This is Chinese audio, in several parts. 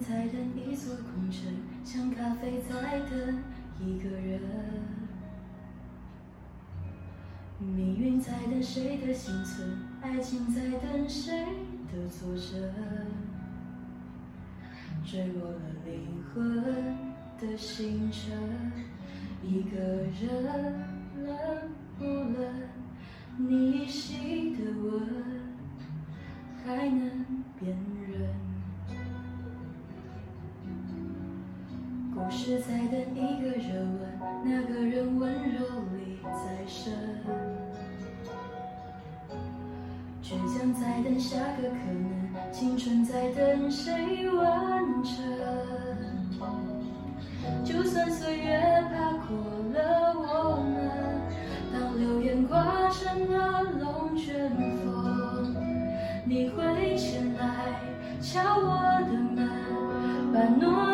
在等一座空城，像咖啡在等一个人。命运在等谁的幸存，爱情在等谁的作证。坠落了灵魂的星辰，一个人冷不冷？你依稀的吻，还能辨认？故事在等一个热吻，那个人温柔里再生。倔强在等下个可能，青春在等谁完成？就算岁月爬过了我们，当流言刮成了龙卷风，你会前来敲我的门，把诺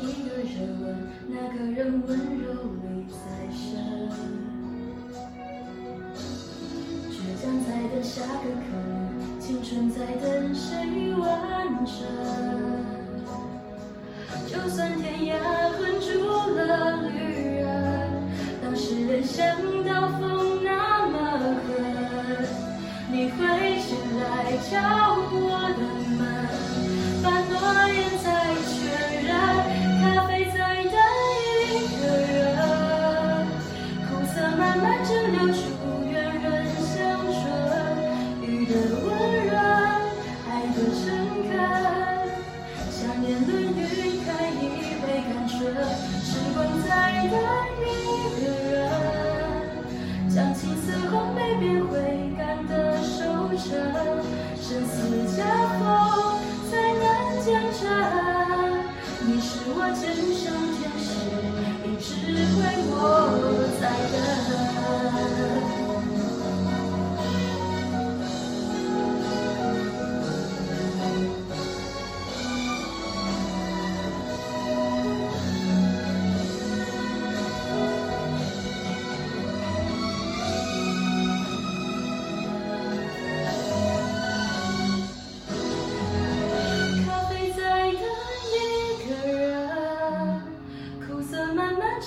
一个人问，那个人温柔里再生。倔强在等下个可能，青春在等谁完成？就算天涯困住了在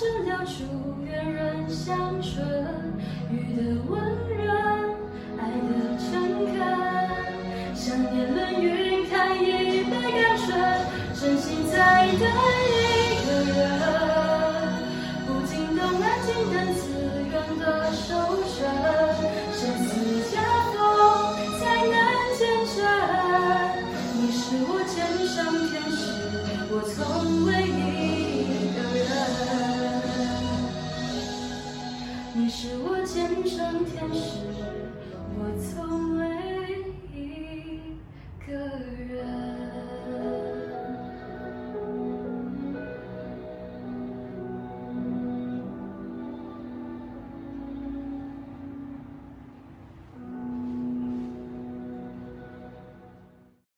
慢慢蒸馏出圆润香醇，雨的温润，爱的诚恳，想念能云开一杯甘醇，真心在等人。